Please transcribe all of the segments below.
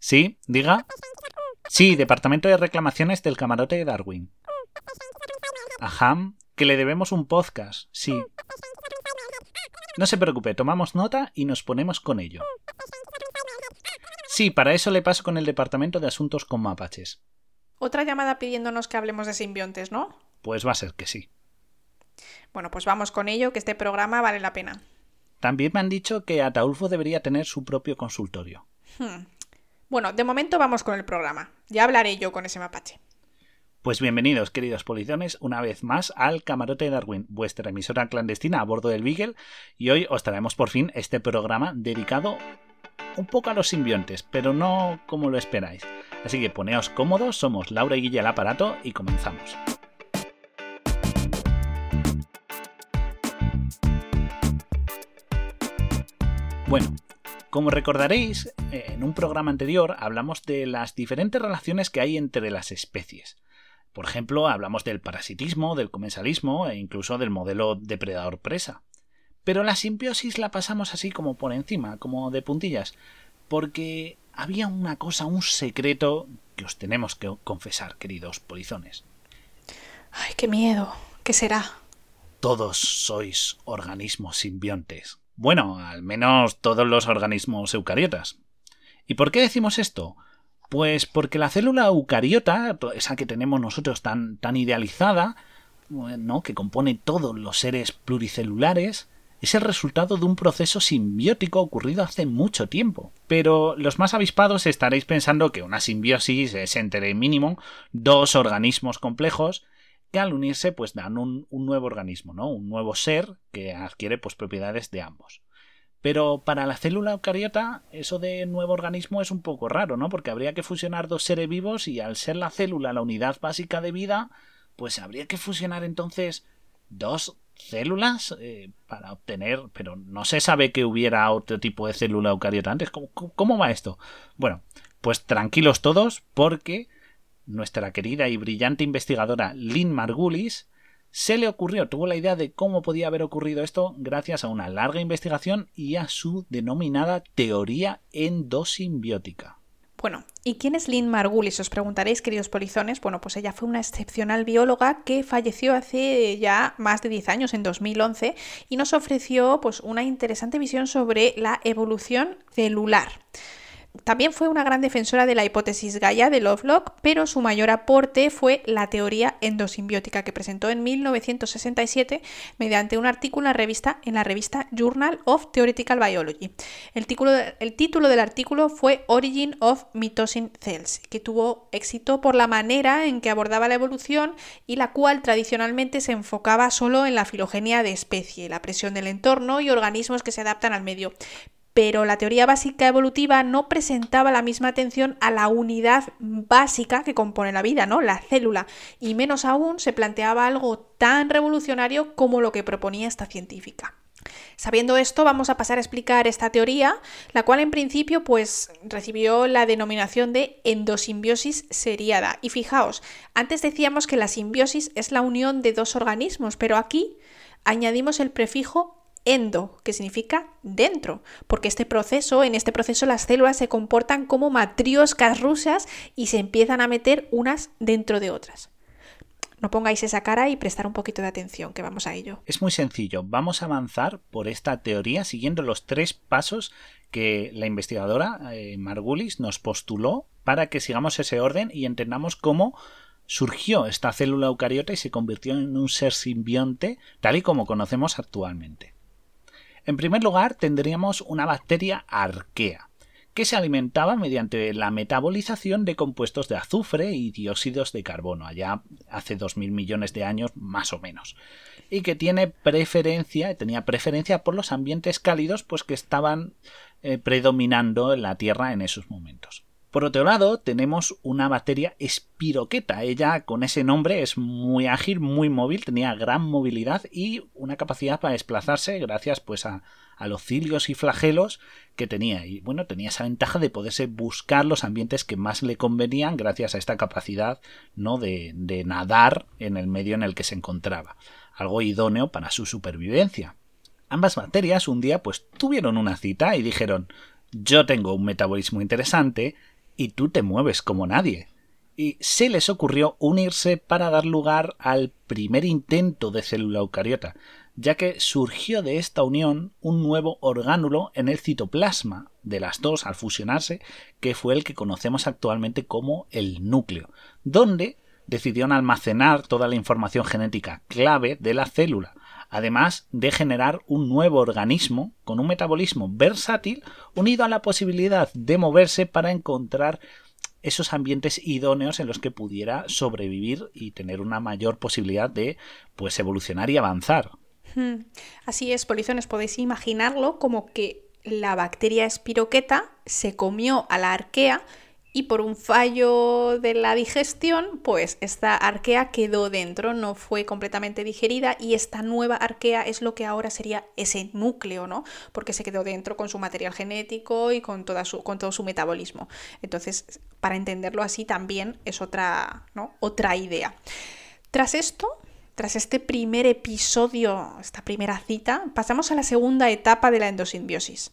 Sí, diga. Sí, Departamento de Reclamaciones del Camarote de Darwin. Ajá, que le debemos un podcast, sí. No se preocupe, tomamos nota y nos ponemos con ello. Sí, para eso le paso con el Departamento de Asuntos con Mapaches. Otra llamada pidiéndonos que hablemos de simbiontes, ¿no? Pues va a ser que sí. Bueno, pues vamos con ello, que este programa vale la pena. También me han dicho que Ataulfo debería tener su propio consultorio. Hmm. Bueno, de momento vamos con el programa. Ya hablaré yo con ese mapache. Pues bienvenidos, queridos polizones, una vez más al Camarote de Darwin, vuestra emisora clandestina a bordo del Beagle, y hoy os traemos por fin este programa dedicado un poco a los simbiontes, pero no como lo esperáis. Así que poneos cómodos, somos Laura y Guilla al aparato y comenzamos. Bueno, como recordaréis, en un programa anterior hablamos de las diferentes relaciones que hay entre las especies. Por ejemplo, hablamos del parasitismo, del comensalismo e incluso del modelo depredador-presa. Pero la simbiosis la pasamos así como por encima, como de puntillas, porque había una cosa, un secreto que os tenemos que confesar, queridos polizones. Ay, qué miedo. ¿Qué será? Todos sois organismos simbiontes. Bueno, al menos todos los organismos eucariotas. ¿Y por qué decimos esto? Pues porque la célula eucariota, esa que tenemos nosotros tan, tan idealizada, ¿no? que compone todos los seres pluricelulares, es el resultado de un proceso simbiótico ocurrido hace mucho tiempo. Pero los más avispados estaréis pensando que una simbiosis es entre mínimo dos organismos complejos que al unirse pues dan un, nuevo organismo, ¿no? Un nuevo ser que adquiere pues propiedades de ambos. Pero para la célula eucariota eso de nuevo organismo es un poco raro, ¿no? Porque habría que fusionar dos seres vivos y al ser la célula la unidad básica de vida, pues habría que fusionar entonces dos células eh, para obtener, pero no se sabe que hubiera otro tipo de célula eucariota antes. cómo va esto? Bueno, pues tranquilos todos porque nuestra querida y brillante investigadora Lynn Margulis se le ocurrió, tuvo la idea de cómo podía haber ocurrido esto gracias a una larga investigación y a su denominada teoría endosimbiótica. Bueno, ¿y quién es Lynn Margulis? Os preguntaréis, queridos polizones. Bueno, pues ella fue una excepcional bióloga que falleció hace ya más de 10 años, en 2011, y nos ofreció pues una interesante visión sobre la evolución celular. También fue una gran defensora de la hipótesis Gaia de Lovelock, pero su mayor aporte fue la teoría endosimbiótica que presentó en 1967 mediante un artículo en la revista, en la revista Journal of Theoretical Biology. El título, el título del artículo fue Origin of Mitosin Cells, que tuvo éxito por la manera en que abordaba la evolución y la cual tradicionalmente se enfocaba solo en la filogenia de especie, la presión del entorno y organismos que se adaptan al medio pero la teoría básica evolutiva no presentaba la misma atención a la unidad básica que compone la vida, ¿no? La célula, y menos aún se planteaba algo tan revolucionario como lo que proponía esta científica. Sabiendo esto, vamos a pasar a explicar esta teoría, la cual en principio pues recibió la denominación de endosimbiosis seriada. Y fijaos, antes decíamos que la simbiosis es la unión de dos organismos, pero aquí añadimos el prefijo endo, que significa dentro, porque este proceso, en este proceso las células se comportan como matrioscas rusas y se empiezan a meter unas dentro de otras. No pongáis esa cara y prestar un poquito de atención, que vamos a ello. Es muy sencillo, vamos a avanzar por esta teoría siguiendo los tres pasos que la investigadora eh, Margulis nos postuló para que sigamos ese orden y entendamos cómo surgió esta célula eucariota y se convirtió en un ser simbionte tal y como conocemos actualmente. En primer lugar, tendríamos una bacteria arquea, que se alimentaba mediante la metabolización de compuestos de azufre y dióxidos de carbono, allá hace 2.000 millones de años más o menos, y que tenía preferencia por los ambientes cálidos, pues que estaban eh, predominando en la Tierra en esos momentos. Por otro lado, tenemos una bacteria espiroqueta. Ella, con ese nombre, es muy ágil, muy móvil, tenía gran movilidad y una capacidad para desplazarse gracias pues a, los cilios y flagelos que tenía. Y bueno, tenía esa ventaja de poderse buscar los ambientes que más le convenían gracias a esta capacidad ¿no? de, de nadar en el medio en el que se encontraba. Algo idóneo para su supervivencia. Ambas bacterias un día pues tuvieron una cita y dijeron yo tengo un metabolismo interesante, y tú te mueves como nadie. Y se les ocurrió unirse para dar lugar al primer intento de célula eucariota, ya que surgió de esta unión un nuevo orgánulo en el citoplasma de las dos al fusionarse, que fue el que conocemos actualmente como el núcleo, donde decidieron almacenar toda la información genética clave de la célula, además de generar un nuevo organismo con un metabolismo versátil unido a la posibilidad de moverse para encontrar esos ambientes idóneos en los que pudiera sobrevivir y tener una mayor posibilidad de pues evolucionar y avanzar. Hmm. Así es, polizones, podéis imaginarlo como que la bacteria espiroqueta se comió a la arquea y por un fallo de la digestión, pues esta arquea quedó dentro, no fue completamente digerida y esta nueva arquea es lo que ahora sería ese núcleo, ¿no? Porque se quedó dentro con su material genético y con, toda su, con todo su metabolismo. Entonces, para entenderlo así también es otra, ¿no? otra idea. Tras esto, tras este primer episodio, esta primera cita, pasamos a la segunda etapa de la endosimbiosis.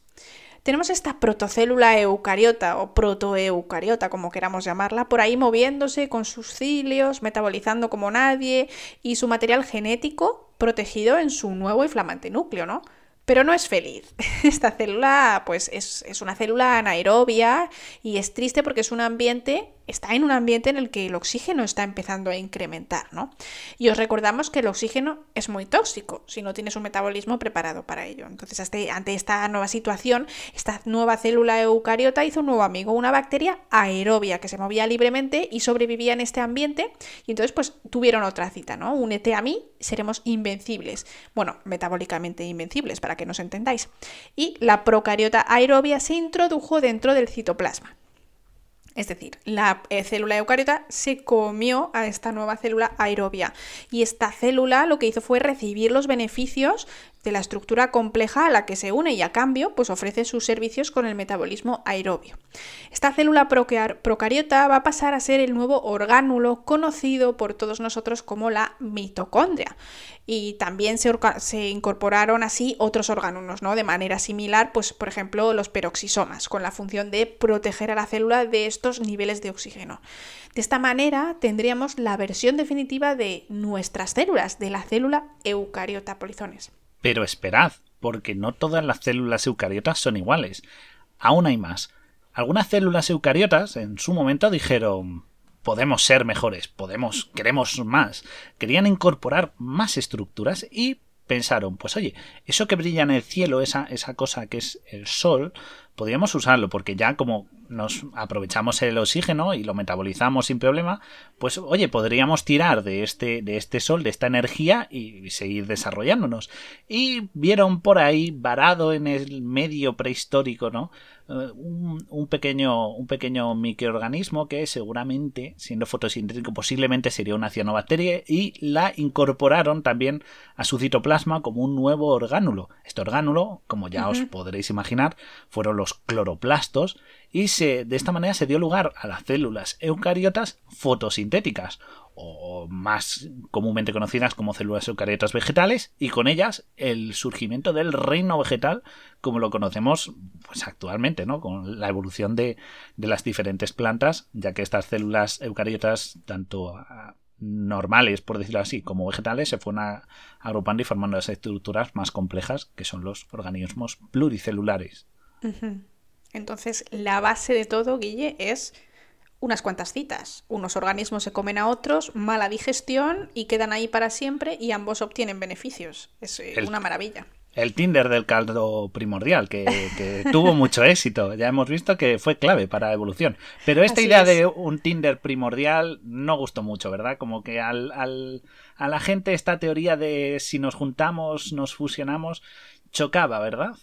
Tenemos esta protocélula eucariota o protoeucariota, como queramos llamarla, por ahí moviéndose con sus cilios, metabolizando como nadie y su material genético protegido en su nuevo y flamante núcleo, ¿no? pero no es feliz. Esta célula, pues, es, es, una célula anaerobia y es triste porque es un ambiente está en un ambiente en el que el oxígeno está empezando a incrementar, ¿no? Y os recordamos que el oxígeno es muy tóxico si no tienes un metabolismo preparado para ello. Entonces, ante esta nueva situación, esta nueva célula eucariota hizo un nuevo amigo, una bacteria aerobia que se movía libremente y sobrevivía en este ambiente. Y entonces, pues, tuvieron otra cita, ¿no? Únete a mí, seremos invencibles. Bueno, metabólicamente invencibles, para que nos entendáis. Y la procariota aerobia se introdujo dentro del citoplasma. Es decir, la eh, célula eucariota se comió a esta nueva célula aerobia. Y esta célula lo que hizo fue recibir los beneficios de la estructura compleja a la que se une y a cambio pues ofrece sus servicios con el metabolismo aerobio. Esta célula procariota va a pasar a ser el nuevo orgánulo conocido por todos nosotros como la mitocondria y también se, se, incorporaron así otros órganos, ¿no? De manera similar, pues por ejemplo los peroxisomas, con la función de proteger a la célula de estos niveles de oxígeno. De esta manera tendríamos la versión definitiva de nuestras células, de la célula eucariota polizones. Pero esperad, porque no todas las células eucariotas son iguales. Aún hay más. Algunas células eucariotas en su momento dijeron podemos ser mejores, podemos, queremos más. Querían incorporar más estructuras y pensaron, pues oye, eso que brilla en el cielo, esa, esa cosa que es el sol, podríamos usarlo, porque ya como nos aprovechamos el oxígeno y lo metabolizamos sin problema, pues oye, podríamos tirar de este, de este sol, de esta energía y seguir desarrollándonos. Y vieron por ahí, varado en el medio prehistórico, ¿no? Eh, un, pequeño, un pequeño microorganismo que seguramente, siendo fotosintético, posiblemente sería una cianobacteria y la incorporaron también a su citoplasma como un nuevo orgánulo. Este orgánulo, como ya os podréis imaginar, fueron los cloroplastos y se, de esta manera se dio lugar a las células eucariotas fotosintéticas o más comúnmente conocidas como células eucariotas vegetales, y con ellas el surgimiento del reino vegetal como lo conocemos pues actualmente, ¿no? Con la evolución de, de las diferentes plantas, ya que estas células eucariotas, tanto ah, normales, por decirlo así, como vegetales, se fueron agrupando y formando las estructuras más complejas, que son los organismos pluricelulares. Entonces, la base de todo, Guille, es unas cuantas citas. Unos organismos se comen a otros, mala digestión y quedan ahí para siempre y ambos obtienen beneficios. Es eh, una maravilla. El Tinder del caldo primordial, que, tuvo mucho éxito. Ya hemos visto que fue clave para la evolución. Pero esta idea de un Tinder primordial no gustó mucho, ¿verdad? Como que al, al, a la gente esta teoría de si nos juntamos, nos fusionamos, chocaba, ¿verdad?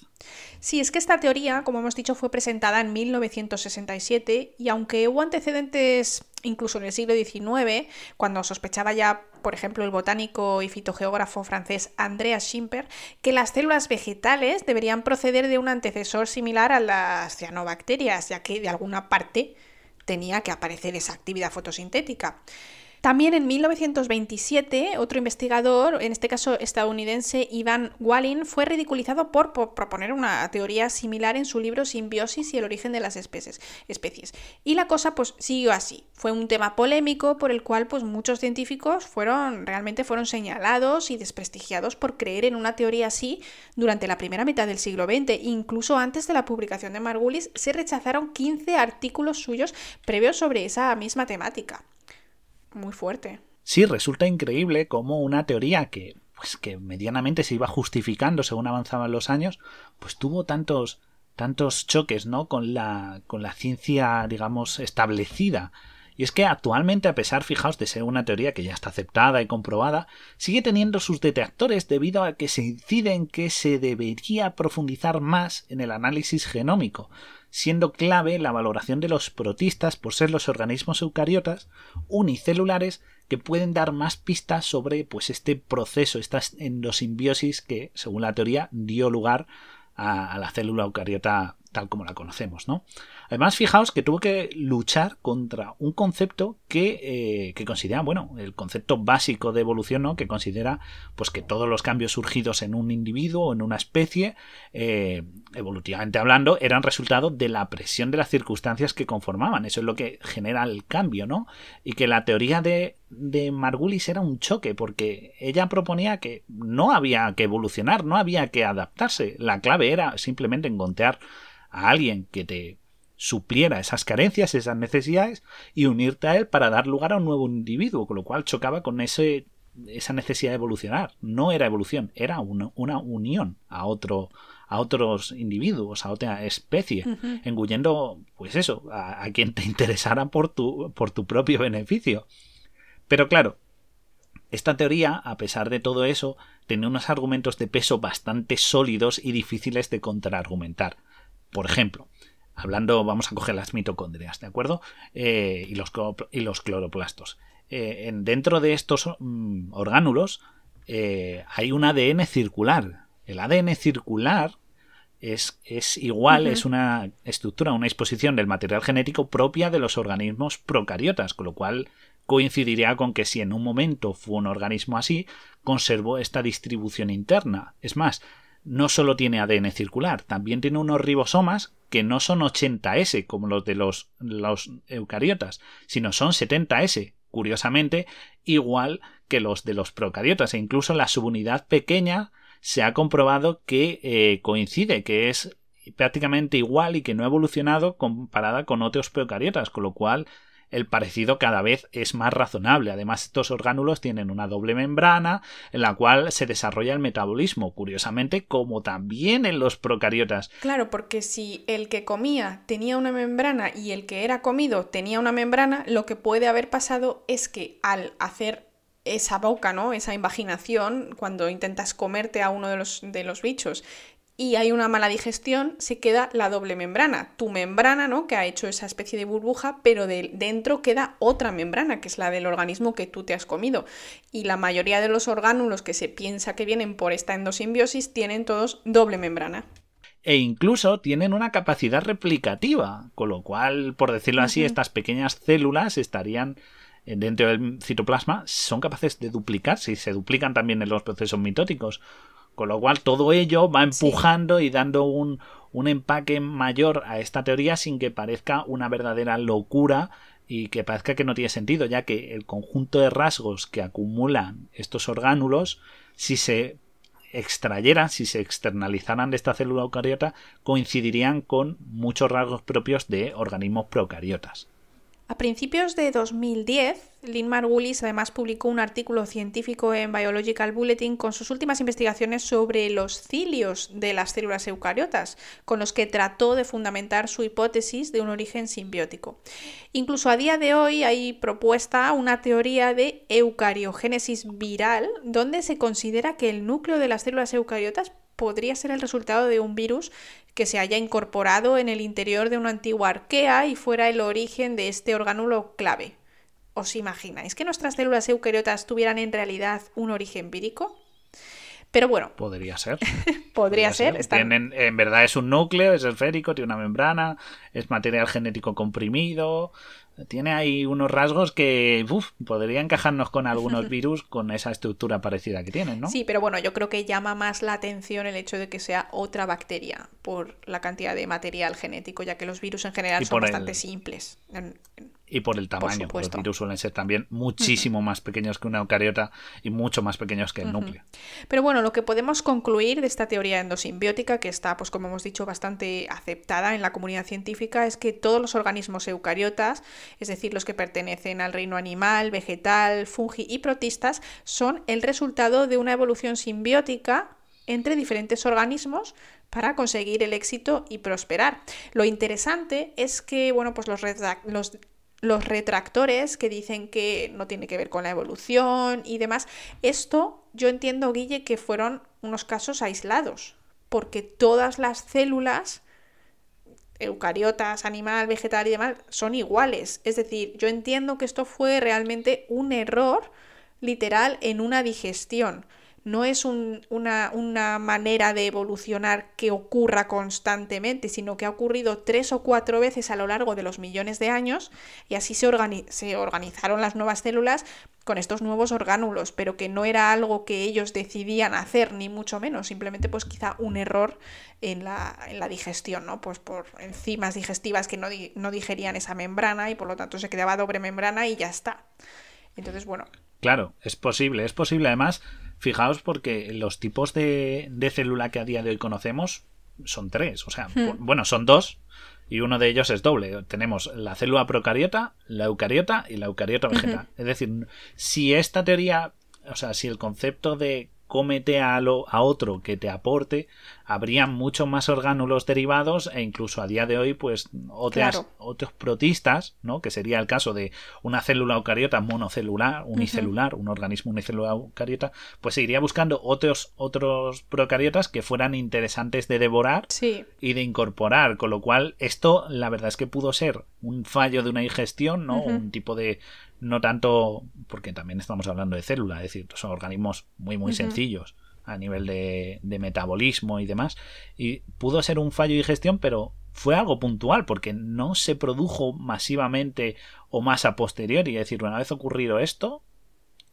Sí, es que esta teoría, como hemos dicho, fue presentada en 1967 y aunque hubo antecedentes incluso en el siglo XIX, cuando sospechaba ya, por ejemplo, el botánico y fitogeógrafo francés Andreas Schimper, que las células vegetales deberían proceder de un antecesor similar a las cianobacterias, ya que de alguna parte tenía que aparecer esa actividad fotosintética. También en 1927, otro investigador, en este caso estadounidense Ivan Wallin, fue ridiculizado por, proponer una teoría similar en su libro Simbiosis y el origen de las especies. especies. Y la cosa pues siguió así. Fue un tema polémico por el cual pues muchos científicos fueron realmente fueron señalados y desprestigiados por creer en una teoría así durante la primera mitad del siglo XX. Incluso antes de la publicación de Margulis se rechazaron 15 artículos suyos previos sobre esa misma temática. Muy fuerte. Sí, resulta increíble cómo una teoría que, pues, que medianamente se iba justificando según avanzaban los años, pues tuvo tantos, tantos choques, ¿no? Con la, con la ciencia, digamos, establecida. Y es que actualmente, a pesar, fijaos, de ser una teoría que ya está aceptada y comprobada, sigue teniendo sus detractores debido a que se incide en que se debería profundizar más en el análisis genómico, siendo clave la valoración de los protistas por ser los organismos eucariotas unicelulares que pueden dar más pistas sobre pues este proceso, esta endosimbiosis que, según la teoría, dio lugar a, a la célula eucariota tal como la conocemos, ¿no? Además, fijaos que tuvo que luchar contra un concepto que, eh, considera, bueno, el concepto básico de evolución, ¿no? Que considera, pues, que todos los cambios surgidos en un individuo o en una especie, eh, evolutivamente hablando, eran resultado de la presión de las circunstancias que conformaban. Eso es lo que genera el cambio, ¿no? Y que la teoría de, de Margulis era un choque, porque ella proponía que no había que evolucionar, no había que adaptarse. La clave era simplemente encontrar a alguien que te supliera esas carencias, esas necesidades y unirte a él para dar lugar a un nuevo individuo, con lo cual chocaba con ese, esa necesidad de evolucionar. No era evolución, era una, unión a otro a otros individuos, a otra especie, engullendo, pues eso, a, a, quien te interesara por tu, por tu propio beneficio. Pero claro, esta teoría, a pesar de todo eso, tenía unos argumentos de peso bastante sólidos y difíciles de contraargumentar. Por ejemplo, hablando, vamos a coger las mitocondrias, ¿de acuerdo? Eh, y, los, y, los, cloroplastos. Eh, dentro de estos mm, orgánulos eh, hay un ADN circular. El ADN circular es, es igual, es una estructura, una exposición del material genético propia de los organismos procariotas, con lo cual coincidiría con que si en un momento fue un organismo así, conservó esta distribución interna. Es más, no solo tiene ADN circular, también tiene unos ribosomas que no son 80S como los de los, eucariotas, sino son 70S, curiosamente, igual que los de los procariotas, e incluso la subunidad pequeña se ha comprobado que eh, coincide, que es prácticamente igual y que no ha evolucionado comparada con otros procariotas, con lo cual el parecido cada vez es más razonable. Además, estos orgánulos tienen una doble membrana en la cual se desarrolla el metabolismo, curiosamente, como también en los procariotas. Claro, porque si el que comía tenía una membrana y el que era comido tenía una membrana, lo que puede haber pasado es que al hacer esa boca, ¿no? Esa invaginación, cuando intentas comerte a uno de los, de los bichos y hay una mala digestión, se queda la doble membrana. Tu membrana, ¿no? Que ha hecho esa especie de burbuja, pero de dentro queda otra membrana, que es la del organismo que tú te has comido. Y la mayoría de los orgánulos que se piensa que vienen por esta endosimbiosis tienen todos doble membrana. E incluso tienen una capacidad replicativa, con lo cual, por decirlo así, estas pequeñas células estarían eh, dentro del citoplasma, son capaces de duplicarse y se duplican también en los procesos mitóticos. Con lo cual todo ello va empujando y dando un, un empaque mayor a esta teoría sin que parezca una verdadera locura y que parezca que no tiene sentido, ya que el conjunto de rasgos que acumulan estos orgánulos, si se extrayeran, si se externalizaran de esta célula eucariota, coincidirían con muchos rasgos propios de organismos procariotas. A principios de 2010, Lynn Margulis además publicó un artículo científico en Biological Bulletin con sus últimas investigaciones sobre los cilios de las células eucariotas, con los que trató de fundamentar su hipótesis de un origen simbiótico. Incluso a día de hoy hay propuesta una teoría de eucariogénesis viral, donde se considera que el núcleo de las células eucariotas podría ser el resultado de un virus que se haya incorporado en el interior de una antigua arquea y fuera el origen de este orgánulo clave. ¿Os imagináis que nuestras células eucariotas tuvieran en realidad un origen vírico? Pero bueno. Podría ser. podría, ser. en verdad es un núcleo, es esférico, tiene una membrana, es material genético comprimido. Tiene ahí unos rasgos que uf, podría encajarnos con algunos virus con esa estructura parecida que tienen, ¿no? Sí, pero bueno, yo creo que llama más la atención el hecho de que sea otra bacteria por la cantidad de material genético, ya que los virus en general son bastante simples y por el tamaño. los virus suelen ser también muchísimo más pequeños que una eucariota y mucho más pequeños que el núcleo. Pero bueno, lo que podemos concluir de esta teoría endosimbiótica, que está, pues como hemos dicho, bastante aceptada en la comunidad científica, es que todos los organismos eucariotas, es decir, los que pertenecen al reino animal, vegetal, fungi y protistas, son el resultado de una evolución simbiótica entre diferentes organismos para conseguir el éxito y prosperar. Lo interesante es que, bueno, pues los, los los retractores que dicen que no tiene que ver con la evolución y demás. Esto yo entiendo, Guille, que fueron unos casos aislados, porque todas las células, eucariotas, animal, vegetal y demás, son iguales. Es decir, yo entiendo que esto fue realmente un error literal en una digestión no es una, una, manera de evolucionar que ocurra constantemente, sino que ha ocurrido tres o cuatro veces a lo largo de los millones de años y así se, se organizaron las nuevas células con estos nuevos orgánulos, pero que no era algo que ellos decidían hacer, ni mucho menos, simplemente pues quizá un error en la, en la digestión, ¿no? Pues por enzimas digestivas que no, no digerían esa membrana y por lo tanto se quedaba doble membrana y ya está. Entonces, bueno. Claro, es posible, es posible además Fijaos porque los tipos de, célula que a día de hoy conocemos son tres, o sea, hmm. bueno, son dos y uno de ellos es doble. Tenemos la célula procariota, la eucariota y la eucariota vegetal. Es decir, si esta teoría, o sea, si el concepto de cómete a, lo, a otro que te aporte, habría mucho más orgánulos derivados e incluso a día de hoy, pues otras, otros protistas, ¿no? Que sería el caso de una célula eucariota monocelular, unicelular, un organismo unicelular eucariota, pues se iría buscando otros, otros procariotas que fueran interesantes de devorar y de incorporar, con lo cual esto la verdad es que pudo ser un fallo de una digestión, ¿no? Un tipo de no tanto porque también estamos hablando de célula, es decir, son organismos muy muy sencillos a nivel de, de, metabolismo y demás, y pudo ser un fallo de digestión, pero fue algo puntual porque no se produjo masivamente o más a posteriori, es decir, una vez ocurrido esto,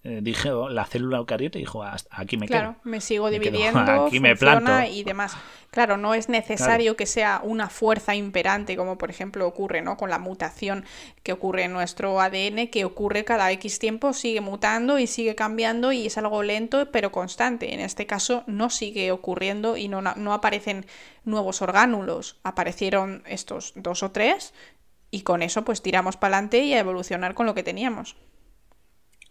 eh, dije la célula eucariota dijo aquí me claro, quedo. me sigo dividiendo, aquí me planto. y demás. Claro, no es necesario que sea una fuerza imperante, como por ejemplo ocurre ¿no? con la mutación que ocurre en nuestro ADN, que ocurre cada X tiempo, sigue mutando y sigue cambiando y es algo lento pero constante. En este caso no sigue ocurriendo y no, no aparecen nuevos orgánulos, aparecieron estos dos o tres y con eso pues tiramos para adelante y a evolucionar con lo que teníamos.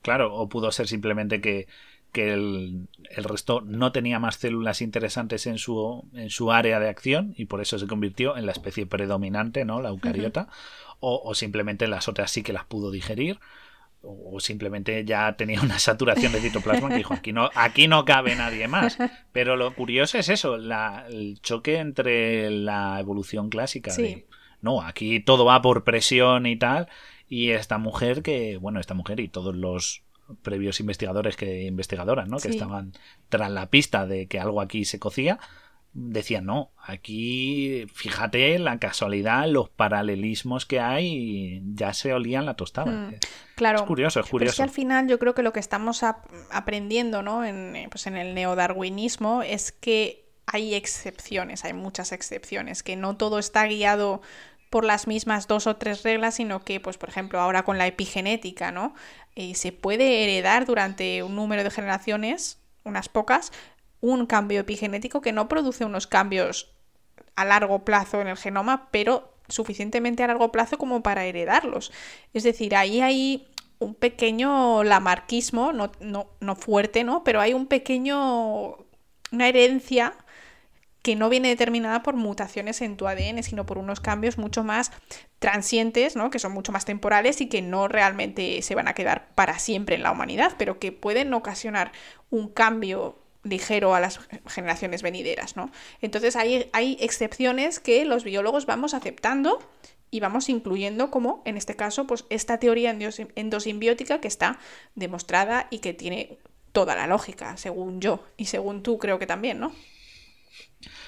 Claro, o pudo ser simplemente que, el, resto no tenía más células interesantes en su, en su área de acción y por eso se convirtió en la especie predominante, ¿no? La eucariota. o, simplemente las otras sí que las pudo digerir. O, simplemente ya tenía una saturación de citoplasma que dijo aquí no, aquí no cabe nadie más. Pero lo curioso es eso, la, el choque entre la evolución clásica de no, aquí todo va por presión y tal, y esta mujer que, bueno, esta mujer y todos los previos investigadores que investigadoras, ¿no? Que estaban tras la pista de que algo aquí se cocía, decían, no, aquí fíjate la casualidad, los paralelismos que hay, ya se olían la tostada. Mm, claro. Es curioso, es curioso. Pero es que al final yo creo que lo que estamos aprendiendo, ¿no? En, eh, pues en el neodarwinismo es que hay excepciones, hay muchas excepciones, que no todo está guiado por las mismas dos o tres reglas, sino que, pues, por ejemplo, ahora con la epigenética, ¿no? Eh, se puede heredar durante un número de generaciones, unas pocas, un cambio epigenético que no produce unos cambios a largo plazo en el genoma, pero suficientemente a largo plazo como para heredarlos. Es decir, ahí hay un pequeño lamarquismo, no, no, no fuerte, ¿no? Pero hay un pequeño. una herencia que no viene determinada por mutaciones en tu ADN, sino por unos cambios mucho más transientes, ¿no? que son mucho más temporales y que no realmente se van a quedar para siempre en la humanidad, pero que pueden ocasionar un cambio ligero a las generaciones venideras, ¿no? Entonces hay, hay excepciones que los biólogos vamos aceptando y vamos incluyendo como, en este caso, pues esta teoría endosimbiótica que está demostrada y que tiene toda la lógica, según yo y según tú creo que también, ¿no?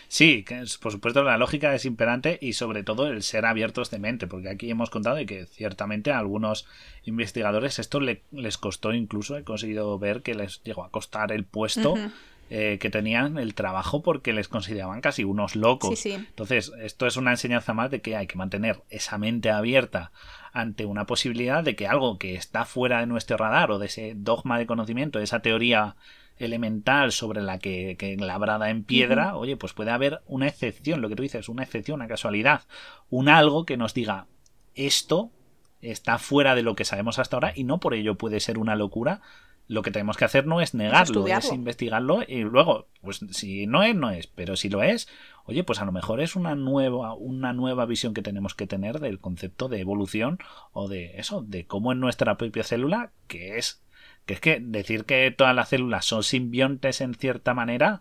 Sí, que por supuesto la lógica es imperante y sobre todo el ser abiertos de mente, porque aquí hemos contado que ciertamente a algunos investigadores esto les costó incluso, he conseguido ver que les llegó a costar el puesto. Eh, que tenían el trabajo porque les consideraban casi unos locos. Entonces, esto es una enseñanza más de que hay que mantener esa mente abierta ante una posibilidad de que algo que está fuera de nuestro radar o de ese dogma de conocimiento, de esa teoría elemental sobre la que, que labrada en piedra, oye, pues puede haber una excepción, lo que tú dices, una excepción, una casualidad, un algo que nos diga esto está fuera de lo que sabemos hasta ahora y no por ello puede ser una locura. Lo que tenemos que hacer no es negarlo, es, investigarlo y luego, pues si no es, no es, pero si lo es, oye, pues a lo mejor es una nueva, una nueva visión que tenemos que tener del concepto de evolución o de eso, de cómo en nuestra propia célula, que es que es que decir que todas las células son simbiontes en cierta manera,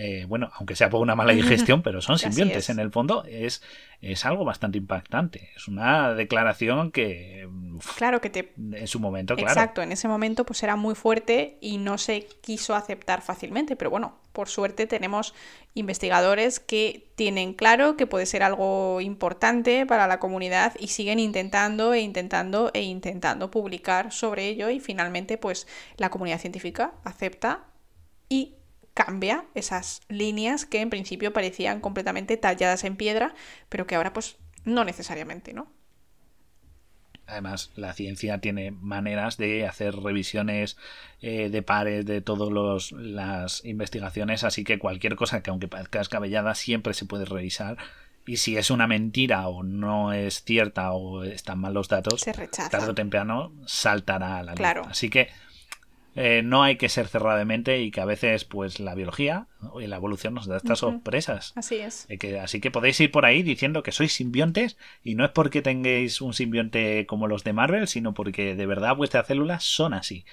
eh, bueno, aunque sea por una mala digestión, pero son simbiontes en el fondo, es, es algo bastante impactante. Es una declaración que... Claro que te... En su momento, claro. Exacto, en ese momento pues era muy fuerte y no se quiso aceptar fácilmente, pero bueno, por suerte tenemos investigadores que tienen claro que puede ser algo importante para la comunidad y siguen intentando e intentando e intentando publicar sobre ello y finalmente pues la comunidad científica acepta y cambia esas líneas que en principio parecían completamente talladas en piedra, pero que ahora pues no necesariamente, ¿no? Además, la ciencia tiene maneras de hacer revisiones eh, de pares de todas las investigaciones, así que cualquier cosa que aunque parezca descabellada siempre se puede revisar. Y si es una mentira o no es cierta o están mal los datos, tarde o temprano saltará a la luz. Claro. Así que eh, no hay que ser cerrado de mente y que a veces pues la biología y la evolución nos da estas sorpresas. Así es. que, así que podéis ir por ahí diciendo que sois simbiontes y no es porque tengáis un simbionte como los de Marvel, sino porque de verdad vuestras células son así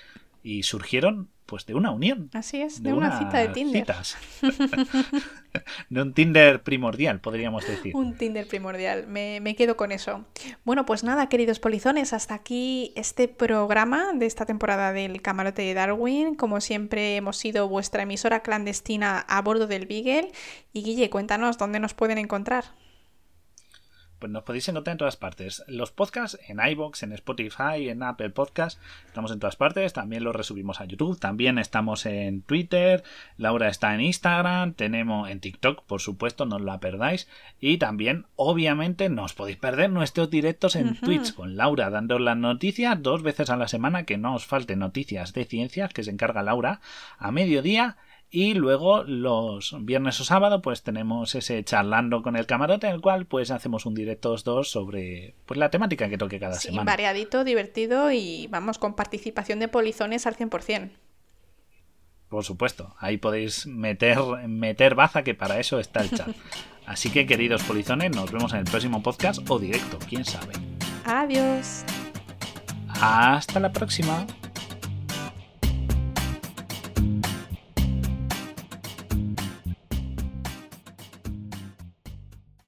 y surgieron pues de una unión. Así es, de, una cita de Tinder. de un Tinder primordial, podríamos decir. Un Tinder primordial, me, me, quedo con eso. Bueno, pues nada, queridos polizones, hasta aquí este programa de esta temporada del Camarote de Darwin. Como siempre, hemos sido vuestra emisora clandestina a bordo del Beagle. Y Guille, cuéntanos dónde nos pueden encontrar pues nos podéis encontrar en todas partes. Los podcasts en iBox, en Spotify, en Apple Podcasts, estamos en todas partes. También los resubimos a YouTube. También estamos en Twitter. Laura está en Instagram. Tenemos en TikTok, por supuesto, no la perdáis. Y también, obviamente, no os podéis perder nuestros directos en Twitch con Laura dando las noticias dos veces a la semana. Que no os falten noticias de ciencias que se encarga Laura a mediodía y luego los viernes o sábado pues tenemos ese charlando con el camarote en el cual pues hacemos un directo dos sobre pues la temática que toque cada sí, semana. variadito, divertido y vamos con participación de polizones al 100%. Por supuesto, ahí podéis meter, meter baza que para eso está el chat. Así que queridos polizones, nos vemos en el próximo podcast o directo, quién sabe. Adiós. Hasta la próxima.